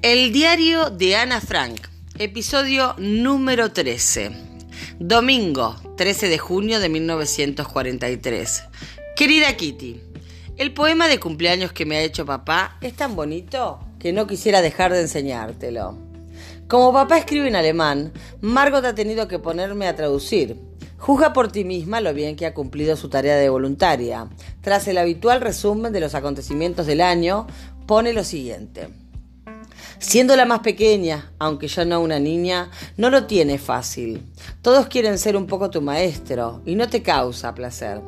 El diario de Ana Frank, episodio número 13. Domingo, 13 de junio de 1943. Querida Kitty, el poema de cumpleaños que me ha hecho papá es tan bonito que no quisiera dejar de enseñártelo. Como papá escribe en alemán, Margot ha tenido que ponerme a traducir. Juzga por ti misma lo bien que ha cumplido su tarea de voluntaria. Tras el habitual resumen de los acontecimientos del año, pone lo siguiente. Siendo la más pequeña, aunque ya no una niña, no lo tiene fácil. Todos quieren ser un poco tu maestro y no te causa placer.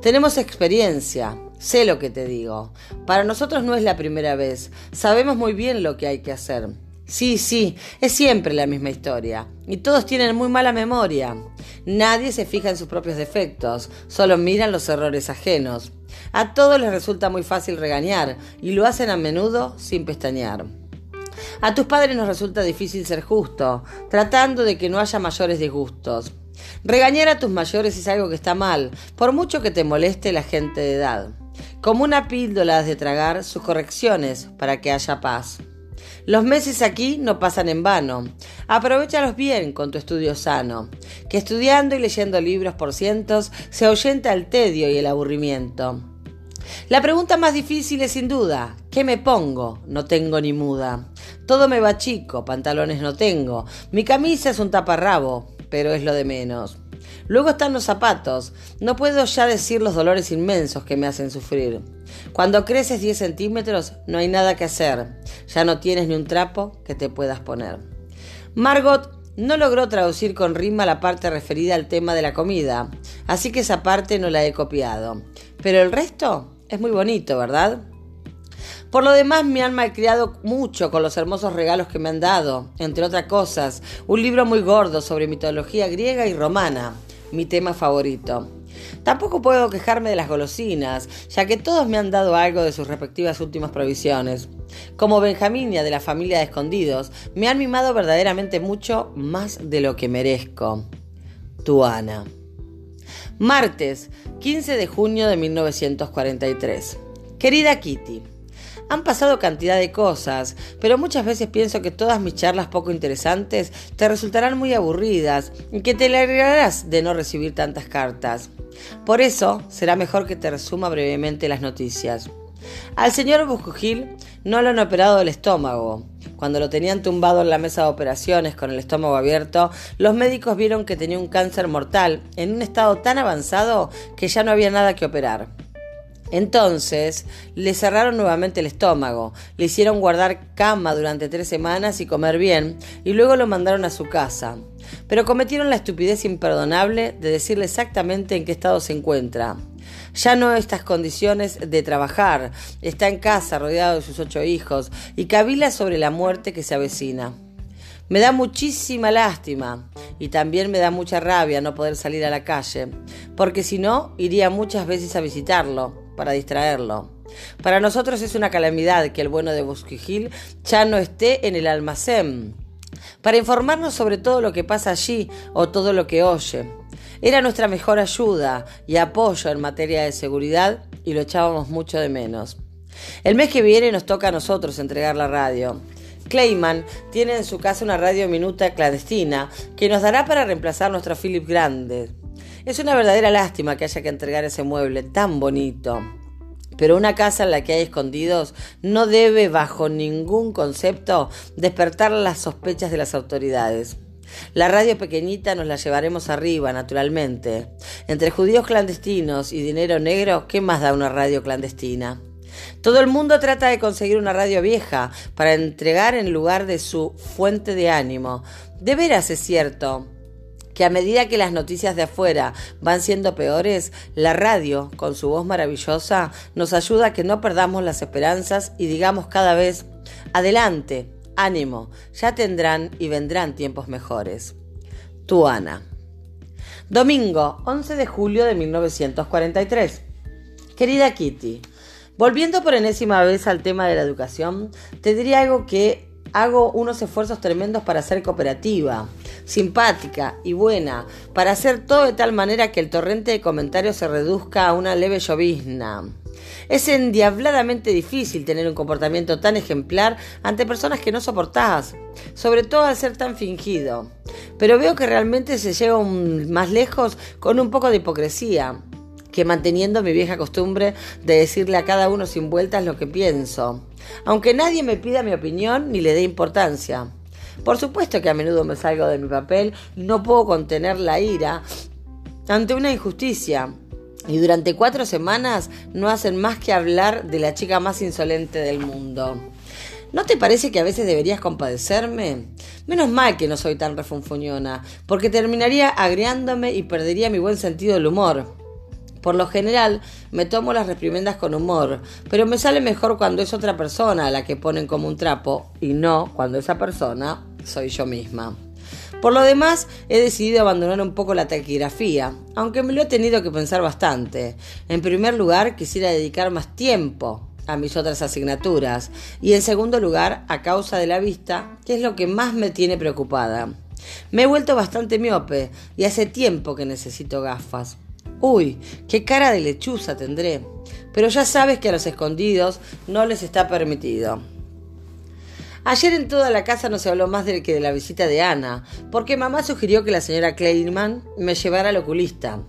Tenemos experiencia, sé lo que te digo. Para nosotros no es la primera vez, sabemos muy bien lo que hay que hacer. Sí, sí, es siempre la misma historia. Y todos tienen muy mala memoria. Nadie se fija en sus propios defectos, solo miran los errores ajenos. A todos les resulta muy fácil regañar y lo hacen a menudo sin pestañear. A tus padres nos resulta difícil ser justo, tratando de que no haya mayores disgustos. Regañar a tus mayores es algo que está mal, por mucho que te moleste la gente de edad. Como una píldora has de tragar sus correcciones para que haya paz. Los meses aquí no pasan en vano. Aprovechalos bien con tu estudio sano, que estudiando y leyendo libros por cientos se ahuyenta el tedio y el aburrimiento. La pregunta más difícil es sin duda, ¿qué me pongo? No tengo ni muda. Todo me va chico, pantalones no tengo. Mi camisa es un taparrabo, pero es lo de menos. Luego están los zapatos. No puedo ya decir los dolores inmensos que me hacen sufrir. Cuando creces 10 centímetros no hay nada que hacer. Ya no tienes ni un trapo que te puedas poner. Margot no logró traducir con rima la parte referida al tema de la comida, así que esa parte no la he copiado. Pero el resto es muy bonito, ¿verdad? Por lo demás, mi alma ha criado mucho con los hermosos regalos que me han dado, entre otras cosas, un libro muy gordo sobre mitología griega y romana, mi tema favorito. Tampoco puedo quejarme de las golosinas, ya que todos me han dado algo de sus respectivas últimas provisiones. Como Benjaminia de la familia de escondidos, me han mimado verdaderamente mucho más de lo que merezco. Tu Ana. Martes, 15 de junio de 1943. Querida Kitty, han pasado cantidad de cosas, pero muchas veces pienso que todas mis charlas poco interesantes te resultarán muy aburridas y que te alegrarás de no recibir tantas cartas. Por eso será mejor que te resuma brevemente las noticias. Al señor Buscugil no lo han operado del estómago. Cuando lo tenían tumbado en la mesa de operaciones con el estómago abierto, los médicos vieron que tenía un cáncer mortal en un estado tan avanzado que ya no había nada que operar. Entonces le cerraron nuevamente el estómago, le hicieron guardar cama durante tres semanas y comer bien, y luego lo mandaron a su casa. Pero cometieron la estupidez imperdonable de decirle exactamente en qué estado se encuentra. Ya no estas condiciones de trabajar, está en casa rodeado de sus ocho hijos y cavila sobre la muerte que se avecina. Me da muchísima lástima y también me da mucha rabia no poder salir a la calle, porque si no, iría muchas veces a visitarlo, para distraerlo. Para nosotros es una calamidad que el bueno de Busquijil ya no esté en el almacén, para informarnos sobre todo lo que pasa allí o todo lo que oye. Era nuestra mejor ayuda y apoyo en materia de seguridad y lo echábamos mucho de menos. El mes que viene nos toca a nosotros entregar la radio. Clayman tiene en su casa una radio minuta clandestina que nos dará para reemplazar nuestro Philip Grande. Es una verdadera lástima que haya que entregar ese mueble tan bonito. Pero una casa en la que hay escondidos no debe, bajo ningún concepto, despertar las sospechas de las autoridades. La radio pequeñita nos la llevaremos arriba, naturalmente. Entre judíos clandestinos y dinero negro, ¿qué más da una radio clandestina? Todo el mundo trata de conseguir una radio vieja para entregar en lugar de su fuente de ánimo. De veras es cierto que a medida que las noticias de afuera van siendo peores, la radio, con su voz maravillosa, nos ayuda a que no perdamos las esperanzas y digamos cada vez, adelante, ánimo, ya tendrán y vendrán tiempos mejores. Tu Ana. Domingo, 11 de julio de 1943. Querida Kitty, volviendo por enésima vez al tema de la educación, te diría algo que hago unos esfuerzos tremendos para ser cooperativa, simpática y buena, para hacer todo de tal manera que el torrente de comentarios se reduzca a una leve llovizna. Es endiabladamente difícil tener un comportamiento tan ejemplar ante personas que no soportás, sobre todo al ser tan fingido. Pero veo que realmente se llega más lejos con un poco de hipocresía que manteniendo mi vieja costumbre de decirle a cada uno sin vueltas lo que pienso, aunque nadie me pida mi opinión ni le dé importancia. Por supuesto que a menudo me salgo de mi papel no puedo contener la ira ante una injusticia. Y durante cuatro semanas no hacen más que hablar de la chica más insolente del mundo. ¿No te parece que a veces deberías compadecerme? Menos mal que no soy tan refunfuñona, porque terminaría agriándome y perdería mi buen sentido del humor. Por lo general me tomo las reprimendas con humor, pero me sale mejor cuando es otra persona a la que ponen como un trapo y no cuando esa persona soy yo misma. Por lo demás, he decidido abandonar un poco la taquigrafía, aunque me lo he tenido que pensar bastante. En primer lugar, quisiera dedicar más tiempo a mis otras asignaturas y en segundo lugar, a causa de la vista, que es lo que más me tiene preocupada. Me he vuelto bastante miope y hace tiempo que necesito gafas. Uy, qué cara de lechuza tendré. Pero ya sabes que a los escondidos no les está permitido. Ayer en toda la casa no se habló más del que de la visita de Ana, porque mamá sugirió que la señora Kleinman me llevara al oculista.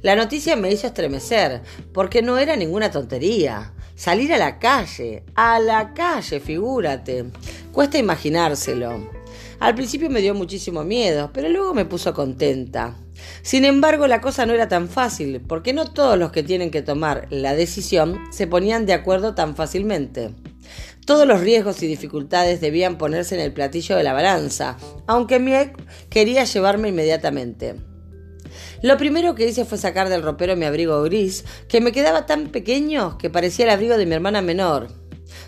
La noticia me hizo estremecer, porque no era ninguna tontería. Salir a la calle, a la calle, figúrate. Cuesta imaginárselo. Al principio me dio muchísimo miedo, pero luego me puso contenta. Sin embargo, la cosa no era tan fácil, porque no todos los que tienen que tomar la decisión se ponían de acuerdo tan fácilmente. Todos los riesgos y dificultades debían ponerse en el platillo de la balanza, aunque Miek quería llevarme inmediatamente. Lo primero que hice fue sacar del ropero mi abrigo gris, que me quedaba tan pequeño que parecía el abrigo de mi hermana menor.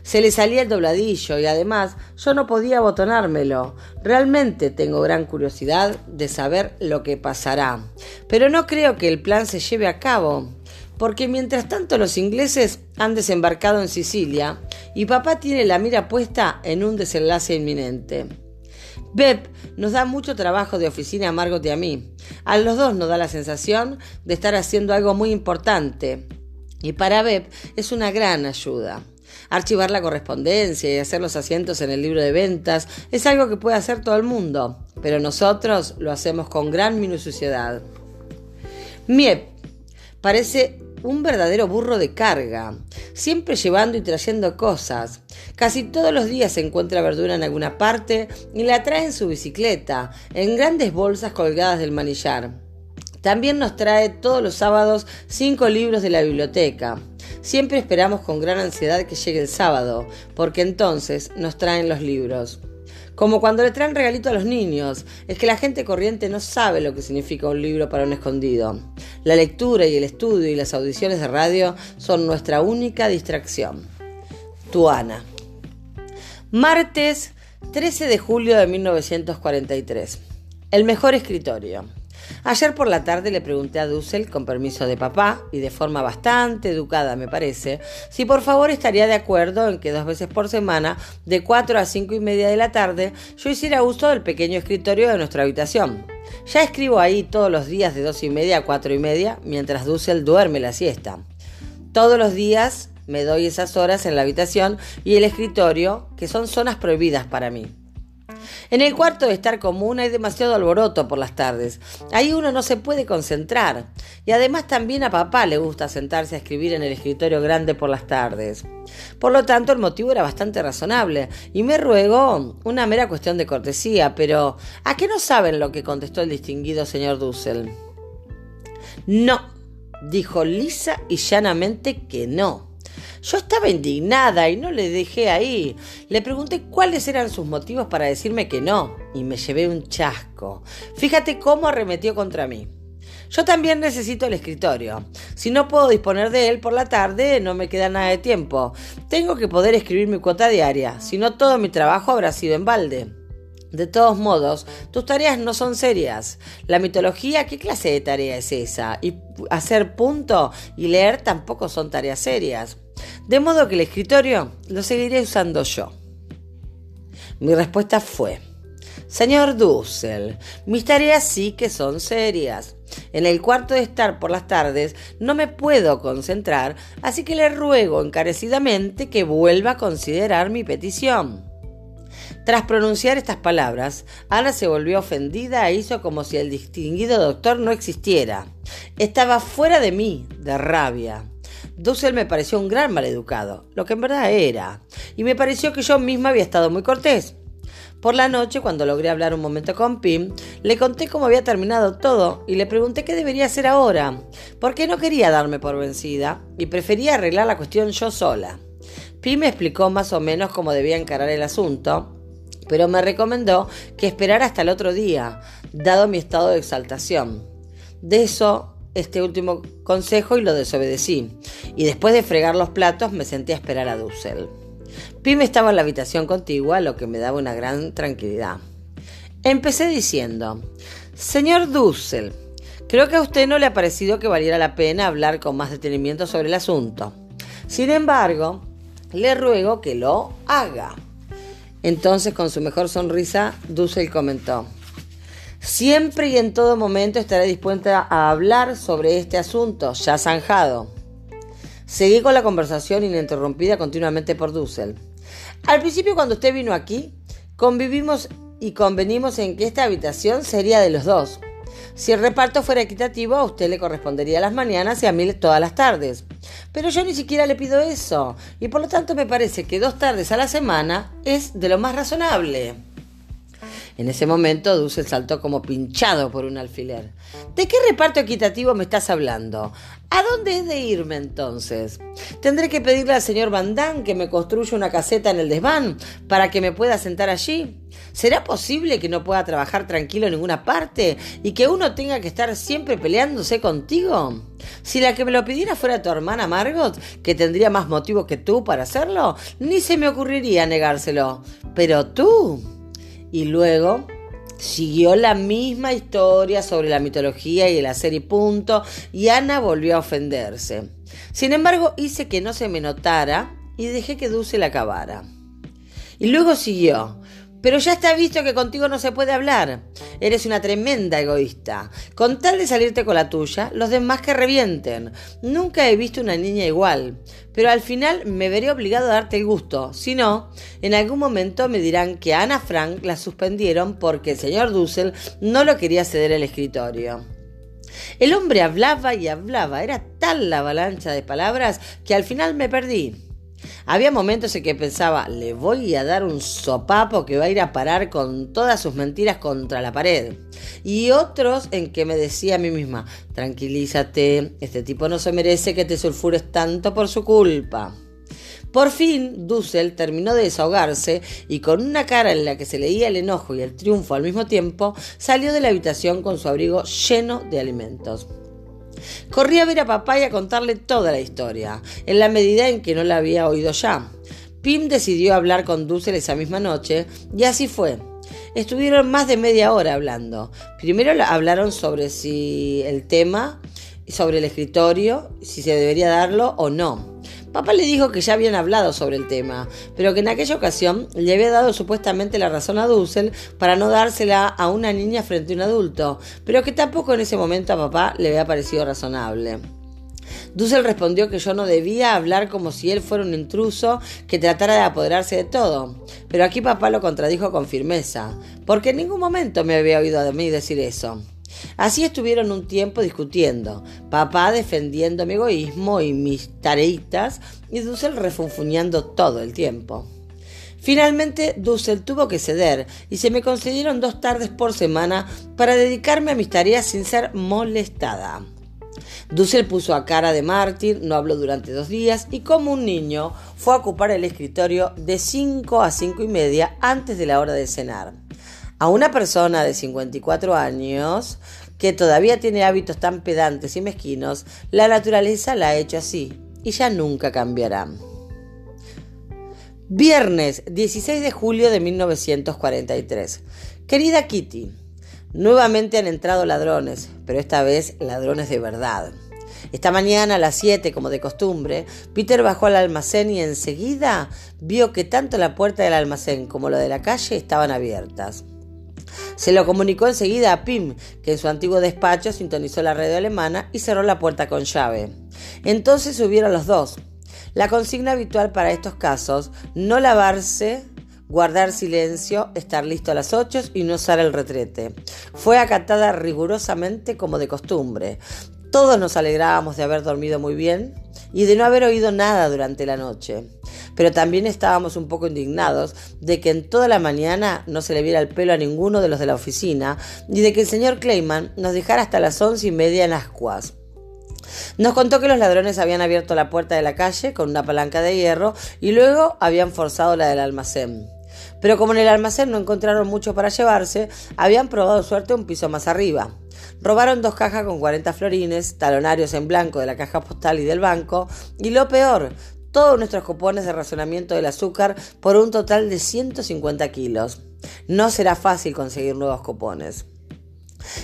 Se le salía el dobladillo y además yo no podía abotonármelo. Realmente tengo gran curiosidad de saber lo que pasará. Pero no creo que el plan se lleve a cabo, porque mientras tanto los ingleses han desembarcado en Sicilia y papá tiene la mira puesta en un desenlace inminente. Beb nos da mucho trabajo de oficina a Margot y a mí. A los dos nos da la sensación de estar haciendo algo muy importante. Y para Beb es una gran ayuda. Archivar la correspondencia y hacer los asientos en el libro de ventas es algo que puede hacer todo el mundo, pero nosotros lo hacemos con gran minuciosidad. Miep parece un verdadero burro de carga, siempre llevando y trayendo cosas. Casi todos los días se encuentra verdura en alguna parte y la trae en su bicicleta, en grandes bolsas colgadas del manillar. También nos trae todos los sábados cinco libros de la biblioteca. Siempre esperamos con gran ansiedad que llegue el sábado, porque entonces nos traen los libros. Como cuando le traen regalito a los niños, es que la gente corriente no sabe lo que significa un libro para un escondido. La lectura y el estudio y las audiciones de radio son nuestra única distracción. Tuana. Martes 13 de julio de 1943. El mejor escritorio. Ayer por la tarde le pregunté a Dussel, con permiso de papá, y de forma bastante educada me parece, si por favor estaría de acuerdo en que dos veces por semana, de 4 a 5 y media de la tarde, yo hiciera uso del pequeño escritorio de nuestra habitación. Ya escribo ahí todos los días de dos y media a cuatro y media, mientras Dussel duerme la siesta. Todos los días me doy esas horas en la habitación y el escritorio, que son zonas prohibidas para mí. En el cuarto de estar común hay demasiado alboroto por las tardes. Ahí uno no se puede concentrar. Y además también a papá le gusta sentarse a escribir en el escritorio grande por las tardes. Por lo tanto, el motivo era bastante razonable. Y me ruego una mera cuestión de cortesía, pero ¿a qué no saben lo que contestó el distinguido señor Dussel? No, dijo lisa y llanamente que no. Yo estaba indignada y no le dejé ahí. Le pregunté cuáles eran sus motivos para decirme que no, y me llevé un chasco. Fíjate cómo arremetió contra mí. Yo también necesito el escritorio. Si no puedo disponer de él por la tarde, no me queda nada de tiempo. Tengo que poder escribir mi cuota diaria, si no todo mi trabajo habrá sido en balde. De todos modos, tus tareas no son serias. La mitología, ¿qué clase de tarea es esa? Y hacer punto y leer tampoco son tareas serias. De modo que el escritorio lo seguiré usando yo. Mi respuesta fue, Señor Dussel, mis tareas sí que son serias. En el cuarto de estar por las tardes no me puedo concentrar, así que le ruego encarecidamente que vuelva a considerar mi petición. Tras pronunciar estas palabras, Ana se volvió ofendida e hizo como si el distinguido doctor no existiera. Estaba fuera de mí, de rabia. Dussel me pareció un gran maleducado, lo que en verdad era, y me pareció que yo misma había estado muy cortés. Por la noche, cuando logré hablar un momento con Pim, le conté cómo había terminado todo y le pregunté qué debería hacer ahora, porque no quería darme por vencida y prefería arreglar la cuestión yo sola. Pim me explicó más o menos cómo debía encarar el asunto, pero me recomendó que esperara hasta el otro día, dado mi estado de exaltación. De eso este último consejo y lo desobedecí, y después de fregar los platos me senté a esperar a Dussel. Pim estaba en la habitación contigua, lo que me daba una gran tranquilidad. Empecé diciendo, Señor Dussel, creo que a usted no le ha parecido que valiera la pena hablar con más detenimiento sobre el asunto. Sin embargo, le ruego que lo haga. Entonces, con su mejor sonrisa, Dussel comentó, Siempre y en todo momento estaré dispuesta a hablar sobre este asunto, ya zanjado. Seguí con la conversación ininterrumpida continuamente por Dussel. Al principio cuando usted vino aquí, convivimos y convenimos en que esta habitación sería de los dos. Si el reparto fuera equitativo, a usted le correspondería las mañanas y a mí todas las tardes. Pero yo ni siquiera le pido eso, y por lo tanto me parece que dos tardes a la semana es de lo más razonable. En ese momento Dussel saltó como pinchado por un alfiler. ¿De qué reparto equitativo me estás hablando? ¿A dónde es de irme entonces? ¿Tendré que pedirle al señor Van Damme que me construya una caseta en el desván para que me pueda sentar allí? ¿Será posible que no pueda trabajar tranquilo en ninguna parte y que uno tenga que estar siempre peleándose contigo? Si la que me lo pidiera fuera tu hermana Margot, que tendría más motivo que tú para hacerlo, ni se me ocurriría negárselo. Pero tú... Y luego siguió la misma historia sobre la mitología y el hacer y punto, y Ana volvió a ofenderse. Sin embargo, hice que no se me notara y dejé que Dulce la acabara. Y luego siguió. Pero ya está visto que contigo no se puede hablar. Eres una tremenda egoísta. Con tal de salirte con la tuya, los demás que revienten. Nunca he visto una niña igual. Pero al final me veré obligado a darte el gusto. Si no, en algún momento me dirán que Ana Frank la suspendieron porque el señor Dussel no lo quería ceder el escritorio. El hombre hablaba y hablaba. Era tal la avalancha de palabras que al final me perdí. Había momentos en que pensaba, le voy a dar un sopapo que va a ir a parar con todas sus mentiras contra la pared. Y otros en que me decía a mí misma, tranquilízate, este tipo no se merece que te sulfures tanto por su culpa. Por fin, Dussel terminó de desahogarse y con una cara en la que se leía el enojo y el triunfo al mismo tiempo, salió de la habitación con su abrigo lleno de alimentos. Corrí a ver a papá y a contarle toda la historia, en la medida en que no la había oído ya. Pim decidió hablar con Dussel esa misma noche y así fue. Estuvieron más de media hora hablando. Primero hablaron sobre si el tema, sobre el escritorio, si se debería darlo o no. Papá le dijo que ya habían hablado sobre el tema, pero que en aquella ocasión le había dado supuestamente la razón a Dussel para no dársela a una niña frente a un adulto, pero que tampoco en ese momento a papá le había parecido razonable. Dussel respondió que yo no debía hablar como si él fuera un intruso que tratara de apoderarse de todo. Pero aquí papá lo contradijo con firmeza, porque en ningún momento me había oído a mí decir eso. Así estuvieron un tiempo discutiendo, papá defendiendo mi egoísmo y mis tareitas y Dussel refunfuñando todo el tiempo. Finalmente, Dussel tuvo que ceder y se me concedieron dos tardes por semana para dedicarme a mis tareas sin ser molestada. Dussel puso a cara de mártir, no habló durante dos días y como un niño fue a ocupar el escritorio de 5 a cinco y media antes de la hora de cenar. A una persona de 54 años que todavía tiene hábitos tan pedantes y mezquinos, la naturaleza la ha hecho así y ya nunca cambiará. Viernes 16 de julio de 1943. Querida Kitty, nuevamente han entrado ladrones, pero esta vez ladrones de verdad. Esta mañana a las 7, como de costumbre, Peter bajó al almacén y enseguida vio que tanto la puerta del almacén como la de la calle estaban abiertas. Se lo comunicó enseguida a Pim, que en su antiguo despacho sintonizó la radio alemana y cerró la puerta con llave. Entonces subieron los dos. La consigna habitual para estos casos, no lavarse, guardar silencio, estar listo a las 8 y no usar el retrete. Fue acatada rigurosamente como de costumbre. Todos nos alegrábamos de haber dormido muy bien y de no haber oído nada durante la noche. Pero también estábamos un poco indignados de que en toda la mañana no se le viera el pelo a ninguno de los de la oficina y de que el señor Clayman nos dejara hasta las once y media en ascuas. Nos contó que los ladrones habían abierto la puerta de la calle con una palanca de hierro y luego habían forzado la del almacén. Pero como en el almacén no encontraron mucho para llevarse, habían probado suerte un piso más arriba. Robaron dos cajas con 40 florines, talonarios en blanco de la caja postal y del banco, y lo peor, todos nuestros cupones de razonamiento del azúcar por un total de 150 kilos. No será fácil conseguir nuevos cupones.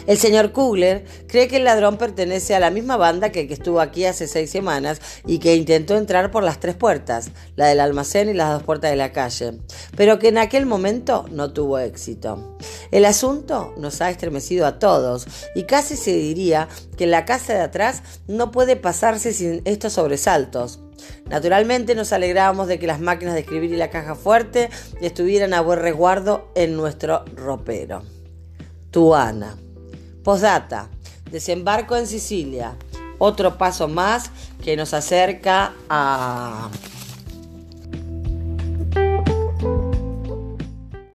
El señor Kugler cree que el ladrón pertenece a la misma banda que el que estuvo aquí hace seis semanas y que intentó entrar por las tres puertas, la del almacén y las dos puertas de la calle, pero que en aquel momento no tuvo éxito. El asunto nos ha estremecido a todos y casi se diría que la casa de atrás no puede pasarse sin estos sobresaltos. Naturalmente nos alegrábamos de que las máquinas de escribir y la caja fuerte estuvieran a buen resguardo en nuestro ropero. Tuana. Posdata, desembarco en Sicilia. Otro paso más que nos acerca a